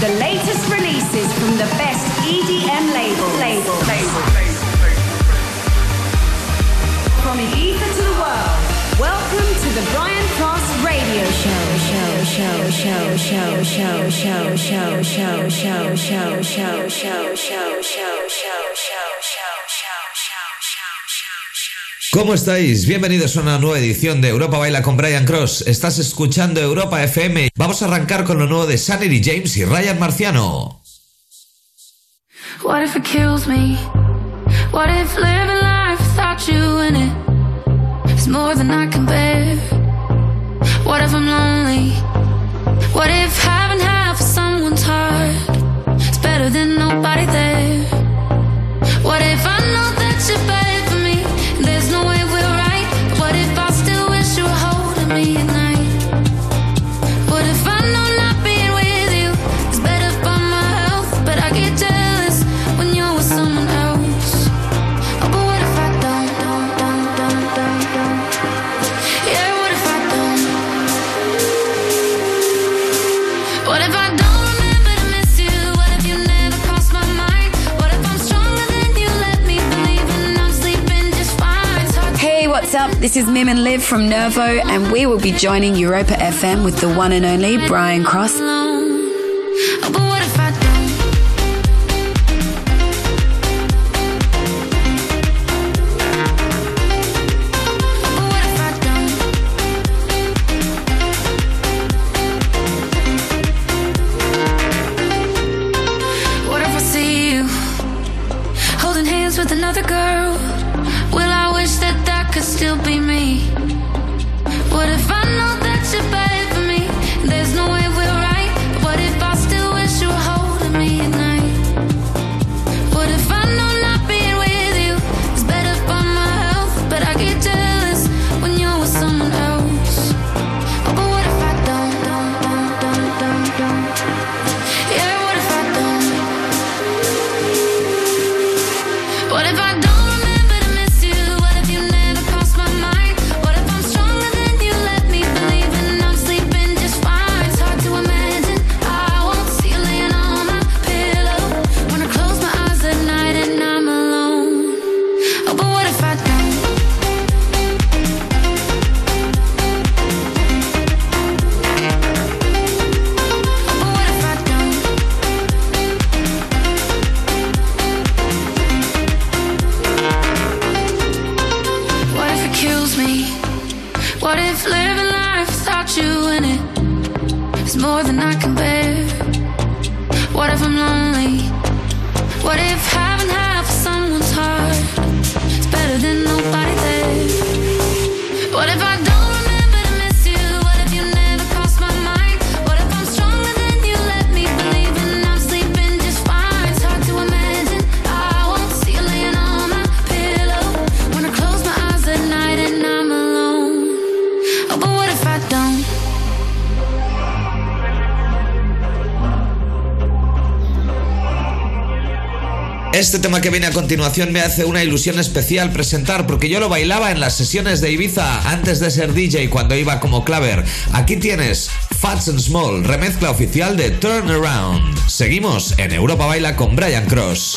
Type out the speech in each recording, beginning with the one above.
The latest releases from the best EDM label. label. label. From the ether to the world. Welcome to the Brian Cross Radio Show. Show. Show. Show. Show. Show. Show. Show. Show. Show. Show. Show. Show. Show. ¿Cómo estáis? Bienvenidos a una nueva edición de Europa Baila con Brian Cross. Estás escuchando Europa FM. Vamos a arrancar con lo nuevo de Sanity James y Ryan Marciano. What if it kills me? What if living life without you in it is more than I can bear? What if I'm lonely? What if having half of someone's heart is better than nobody there? This is Mim and Liv from Nervo, and we will be joining Europa FM with the one and only Brian Cross. with another girl. Will I wish that? could still be me? What if I know that you're back? este tema que viene a continuación me hace una ilusión especial presentar porque yo lo bailaba en las sesiones de Ibiza antes de ser DJ cuando iba como claver. Aquí tienes Fats and Small, remezcla oficial de Around. Seguimos en Europa Baila con Brian Cross.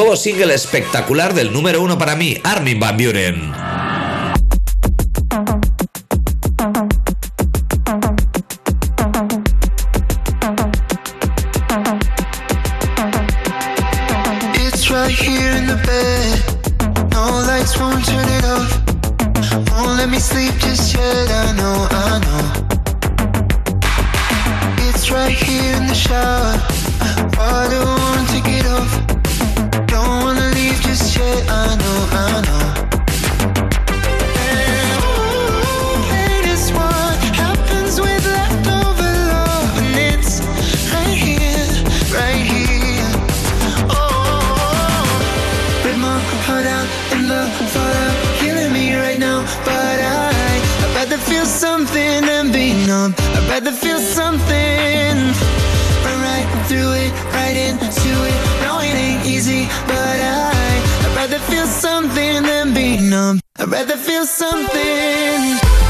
nuevo single espectacular del número uno para mí, Armin Van Buren. feel something than be numb. I'd rather feel something.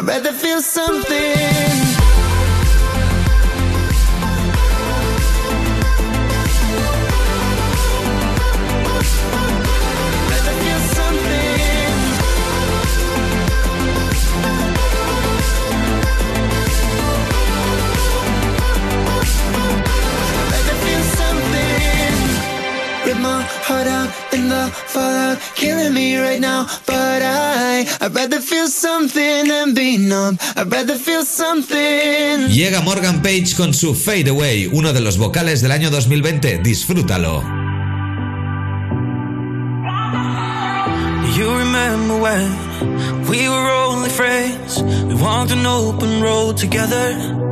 I'd rather feel something. out, fall out, killing me right now. But I, I'd rather feel something than be numb. I'd rather feel something. Llega Morgan Page con su Fade Away, uno de los vocales del año 2020. Disfrútalo. You remember when we were only friends. We walked an open road together.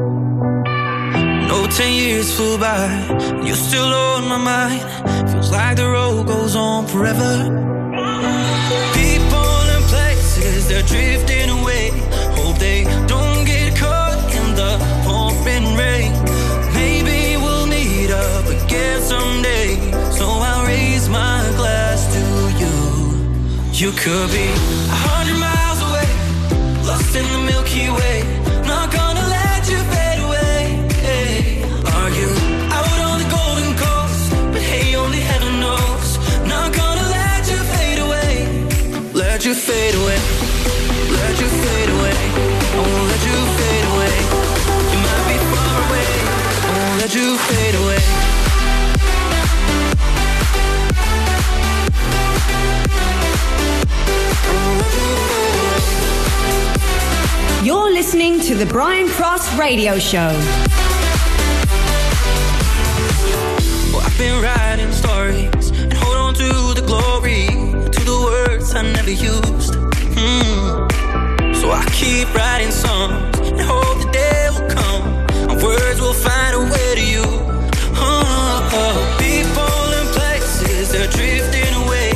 Ten years flew by, you're still on my mind. Feels like the road goes on forever. People and places, they're drifting away. Hope they don't get caught in the pouring rain. Maybe we'll meet up again someday. So I'll raise my glass to you. You could be a hundred miles away, lost in the Milky Way. to fade away You're listening to the Brian Cross Radio Show. Well, I've been writing stories and hold on to the glory, to the words I never used. Mm. So I keep writing songs and hold the day words will find a way to you. Oh, oh, oh. People and places, they're drifting away.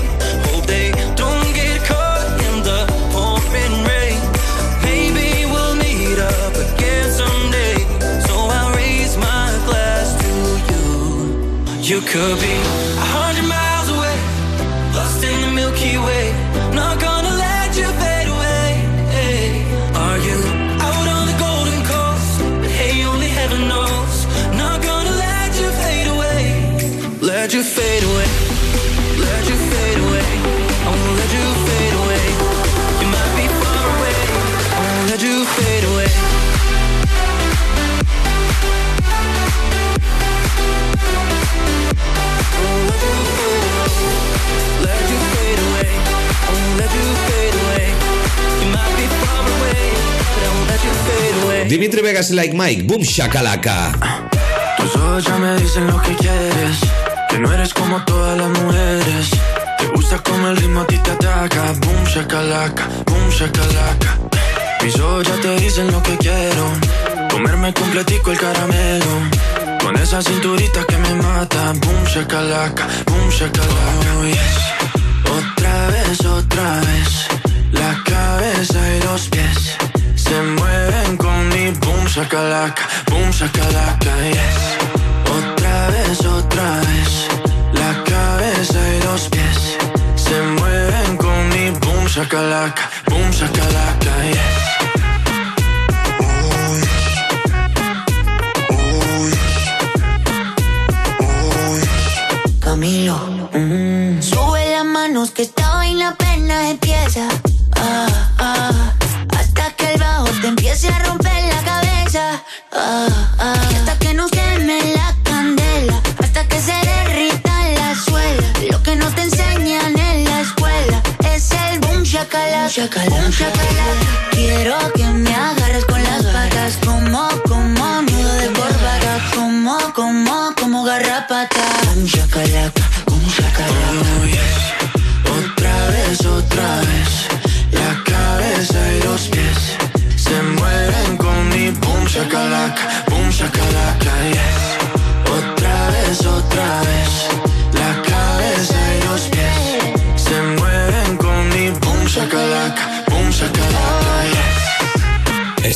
Hope they don't get caught in the pouring rain. Maybe we'll meet up again someday. So I'll raise my glass to you. You could be. Dimitri Vegas Like Mike, boom shakalaka. Tus ojos ya me dicen lo que quieres, que no eres como todas las mujeres. Te gusta como el ritmo a ti te ataca, boom shakalaka, boom shakalaka. Mis ojos ya te dicen lo que quiero, comerme completico el caramelo. Con esa cinturita que me mata, boom shakalaka, boom shakalaka. Oh, otra vez, otra vez, la cabeza y los pies se mueven con mi boom sacalaca, boom sacalaca, yes. Otra vez, otra vez, la cabeza y los pies se mueven con mi boom sacalaca, boom sacalaca, yes. Camilo, mm, sube las manos que estaba en la pena empieza. Se a la cabeza. Ah, ah. hasta que nos queme la candela, hasta que se derrita la suela. Lo que no te enseñan en la escuela es el boom shakalaka, boom Quiero que me agarres con las patas, como, como nudo de corbata, como, como, como garrapata. Boom shakalaka.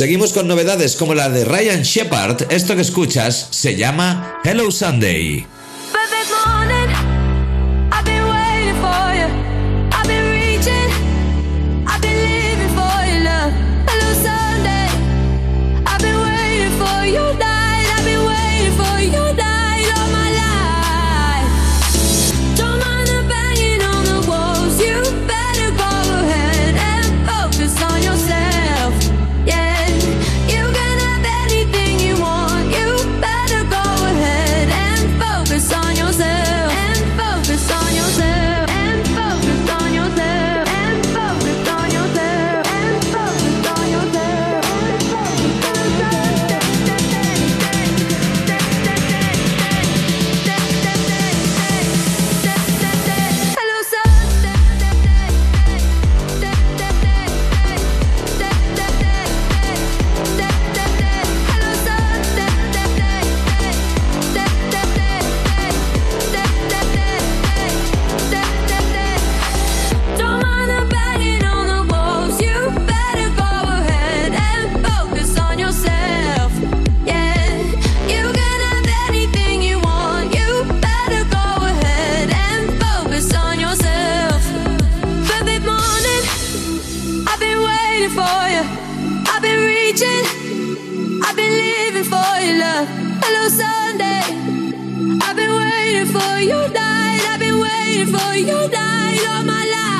Seguimos con novedades como la de Ryan Shepard. Esto que escuchas se llama Hello Sunday. reaching. I've been living for your love. Hello, Sunday. I've been waiting for you night. I've been waiting for you night all my life.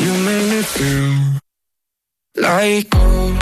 You make me feel like gold.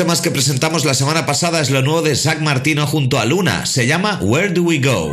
temas que presentamos la semana pasada es lo nuevo de Zach Martino junto a Luna. Se llama Where Do We Go?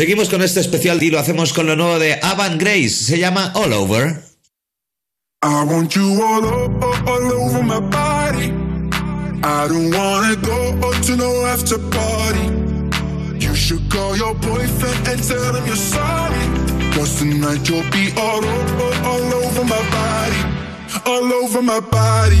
Seguimos con este especial y lo hacemos con lo nuevo de Avan Grace. Se llama All Over. I want you all, all over my body. I don't wanna go to no after party. You should call your boyfriend and tell him you're sorry. Cause tonight you'll be all, over all over my body. All over my body.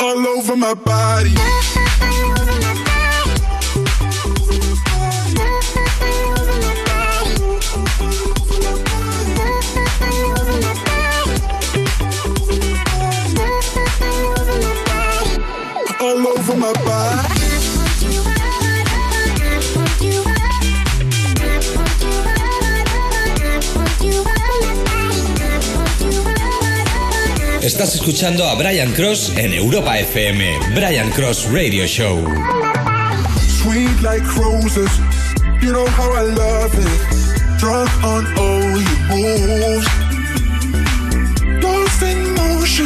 all over my body. Estás escuchando a Brian Cross en Europa FM. Brian Cross Radio Show. Sweet like roses, you know how I love it. Drunk on all your moves. Lost in motion,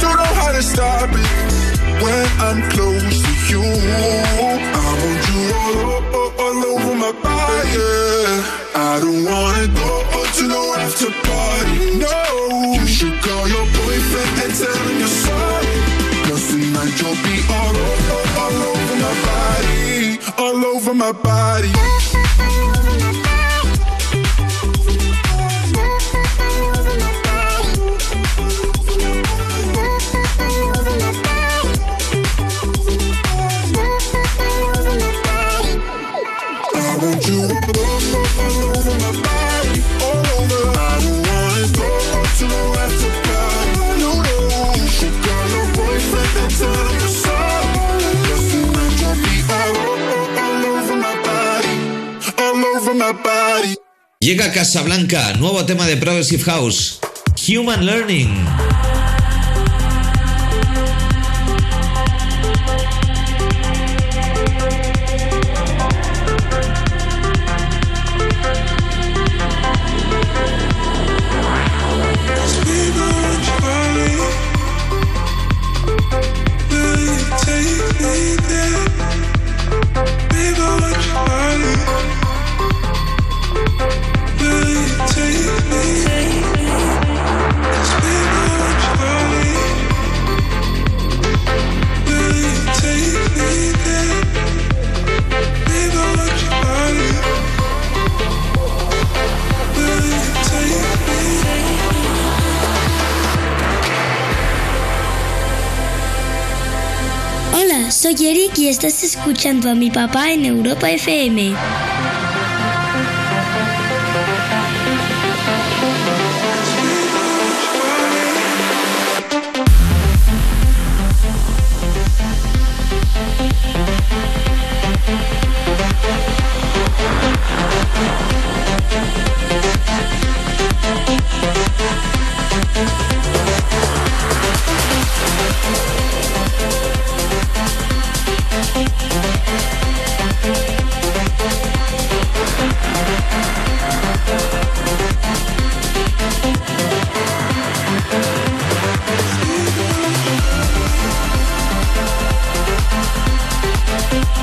don't know how to stop it. When I'm close to you, I want you all, all, all over my body. I don't wanna go to no after party, no. my body Llega Casablanca, nuevo tema de Progressive House, Human Learning. Estás escuchando a mi papá en Europa FM.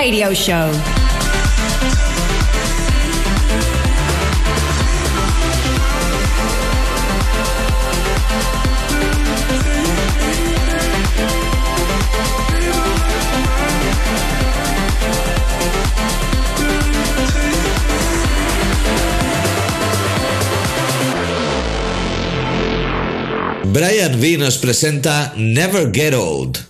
radio show. Brian Vinos presenta Never Get Old.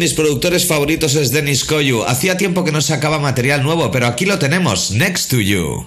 mis productores favoritos es Dennis Koyu. Hacía tiempo que no sacaba material nuevo, pero aquí lo tenemos, Next to You.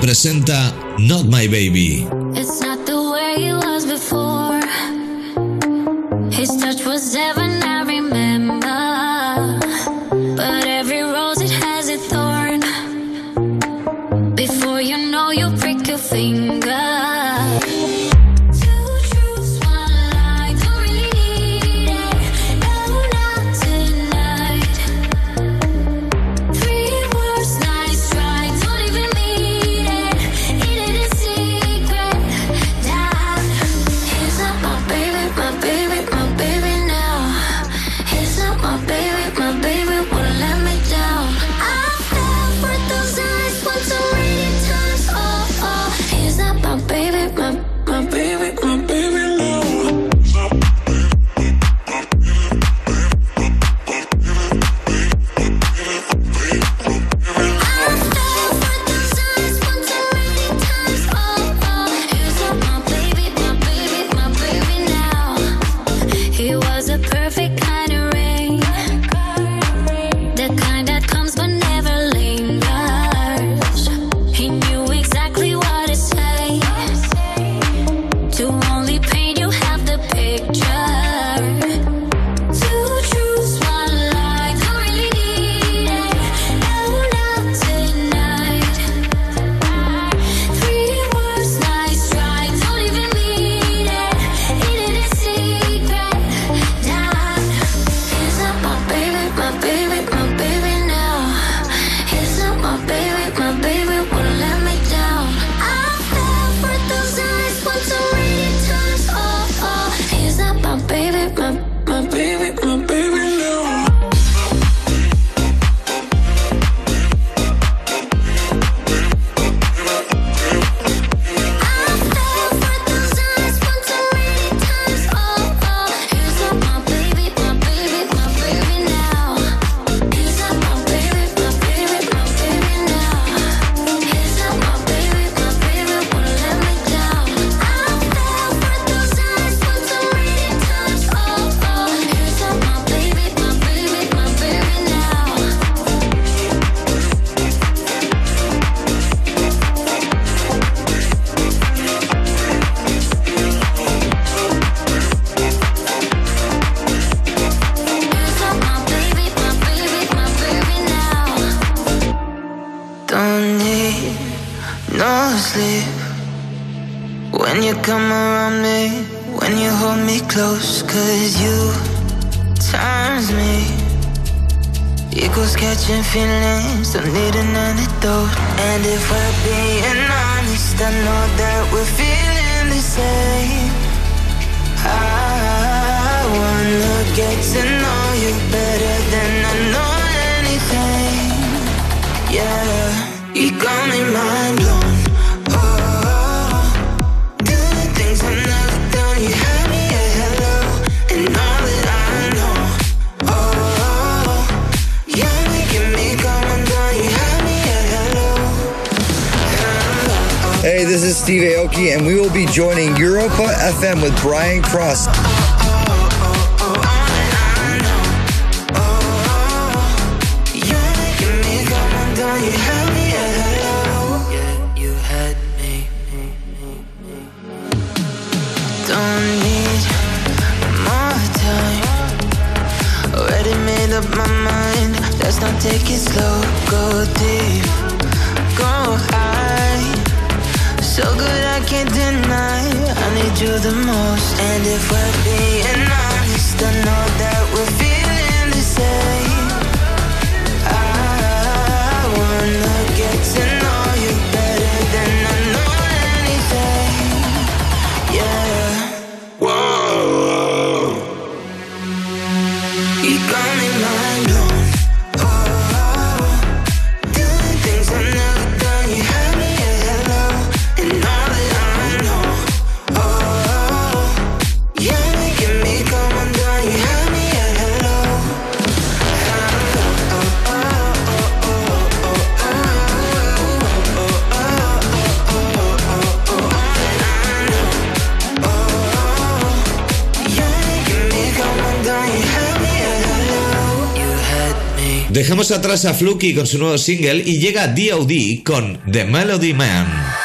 presenta Not My Baby. and we will be joining Europa FM with Brian Cross. Come light. Vamos atrás a Fluky con su nuevo single y llega DOD con The Melody Man.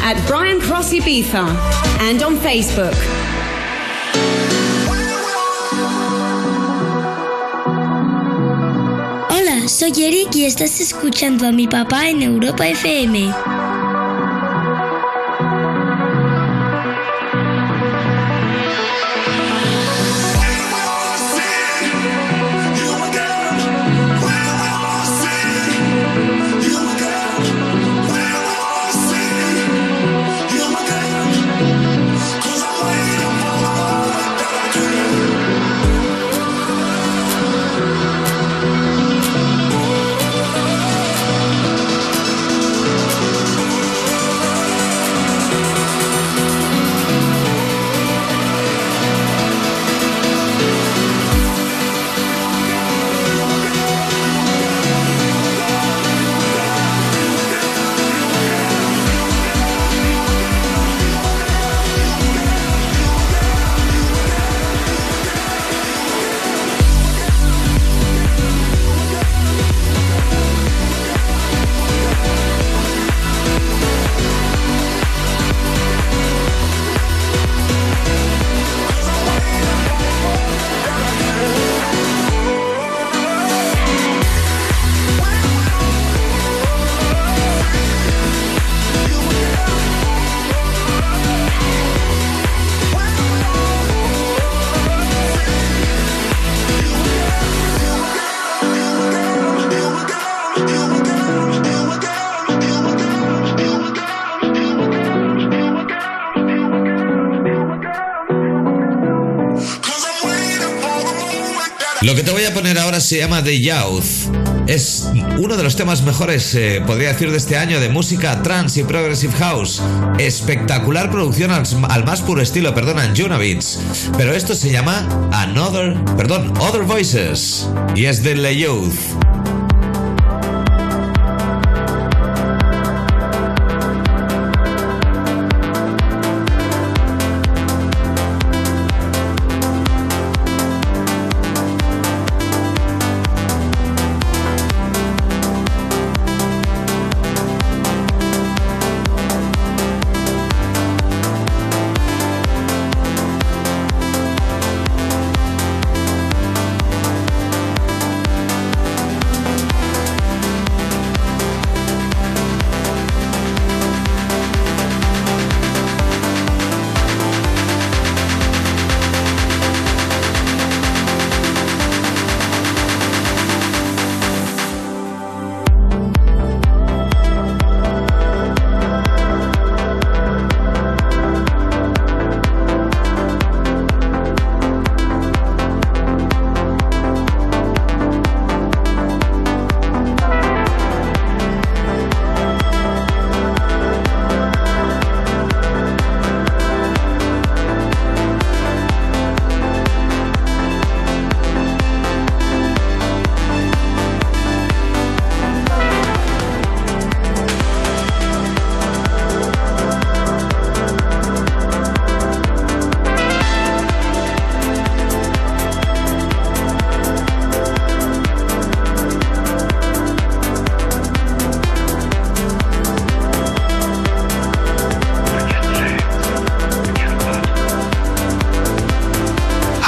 at Brian Cross Ibiza and on Facebook. Hola, soy Eric y estás escuchando a mi papá en Europa FM. te voy a poner ahora se llama The Youth. Es uno de los temas mejores, eh, podría decir, de este año de música trans y progressive house. Espectacular producción al, más puro estilo, perdón, a Pero esto se llama Another, perdón, Other Voices. Y es de The Youth.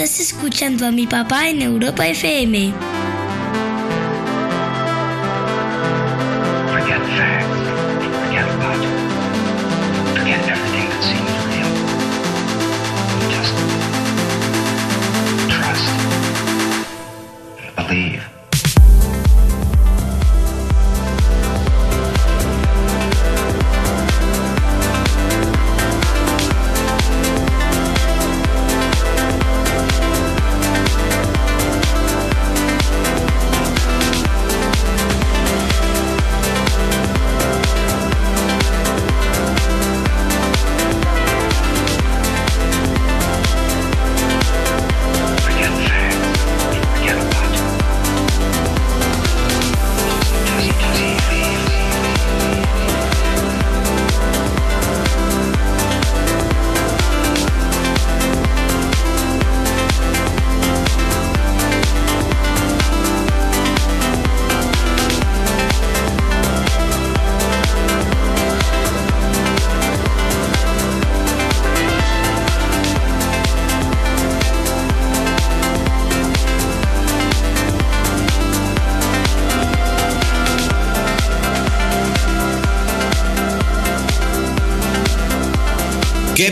Estás escuchando a mi papá en Europa FM.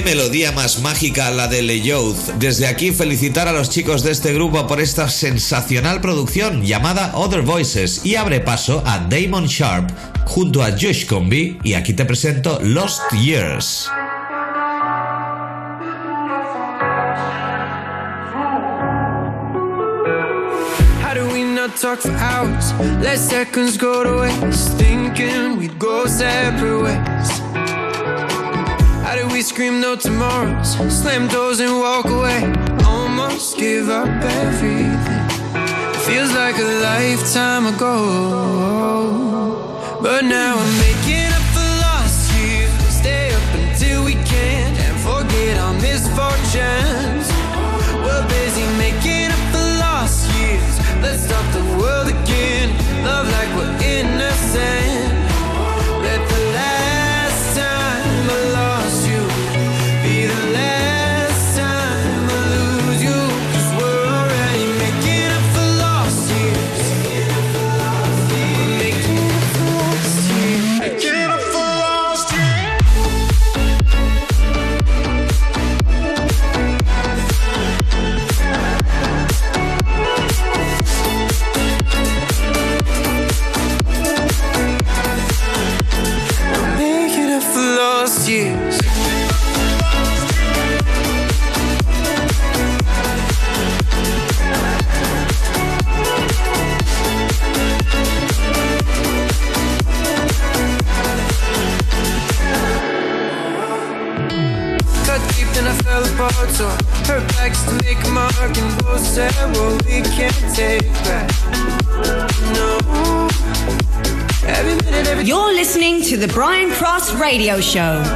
melodía más mágica la de Le Desde aquí felicitar a los chicos de este grupo por esta sensacional producción llamada Other Voices y abre paso a Damon Sharp junto a Josh Combi y aquí te presento Lost Years. we scream no tomorrows, slam doors and walk away. Almost give up everything. Feels like a lifetime ago, but now I'm making. radio show.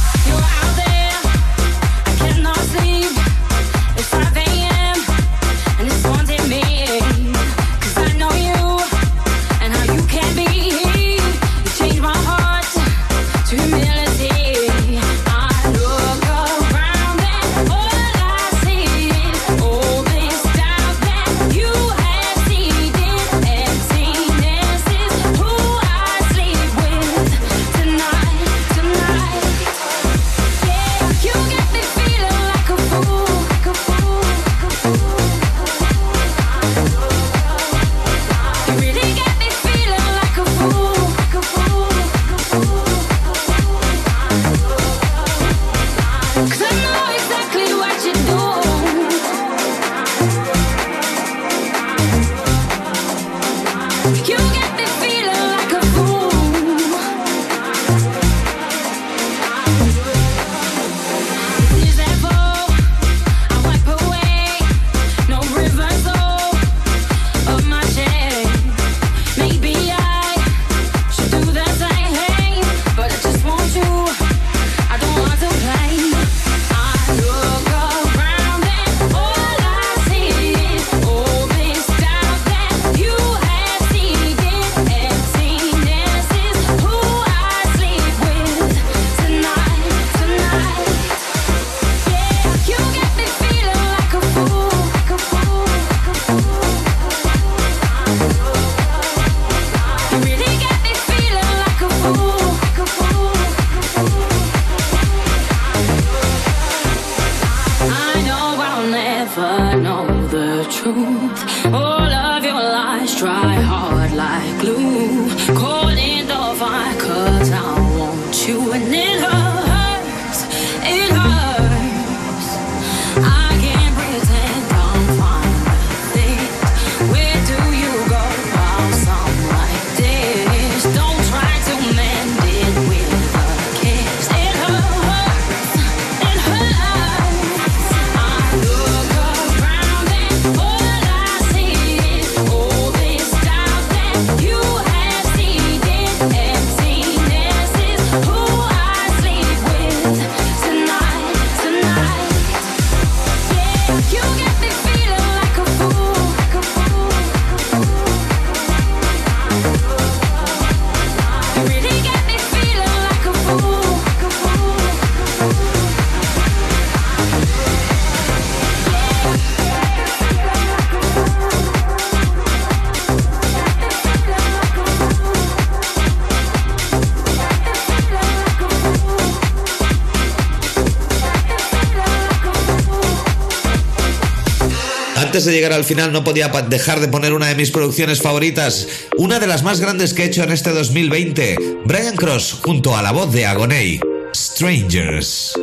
antes de llegar al final no podía dejar de poner una de mis producciones favoritas, una de las más grandes que he hecho en este 2020, Brian Cross junto a la voz de Agoney, Strangers.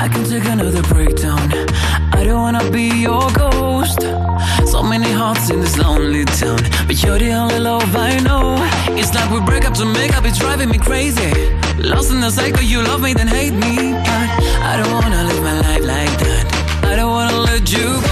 I can take another breakdown. I don't wanna be your ghost. So many hearts in this lonely town, but you're the only love I know. It's like we break up to make up, it's driving me crazy. Lost in the cycle, you love me, then hate me. But I don't wanna live my life jukebox.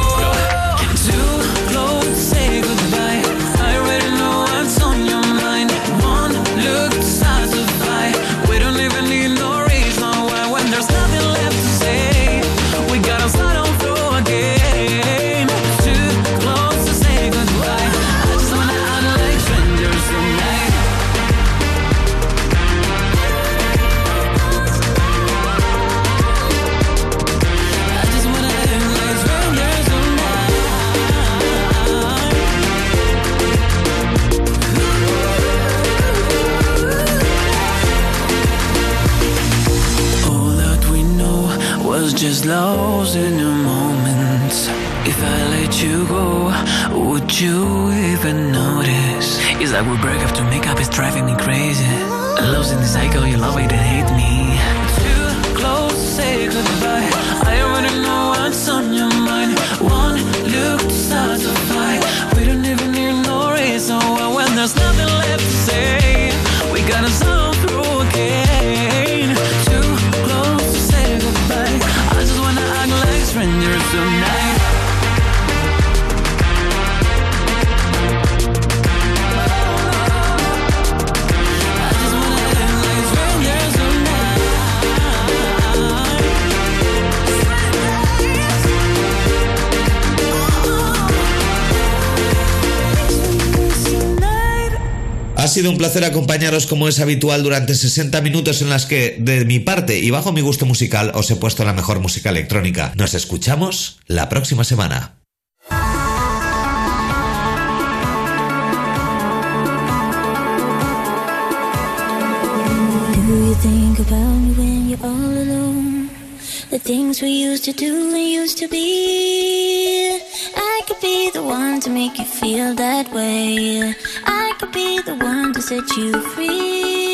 break up break make up. is driving me crazy. Lost in the cycle, you love it and hate me. Too close to say goodbye. Ha sido un placer acompañaros como es habitual durante 60 minutos en las que, de mi parte y bajo mi gusto musical, os he puesto la mejor música electrónica. Nos escuchamos la próxima semana. could be the one to set you free.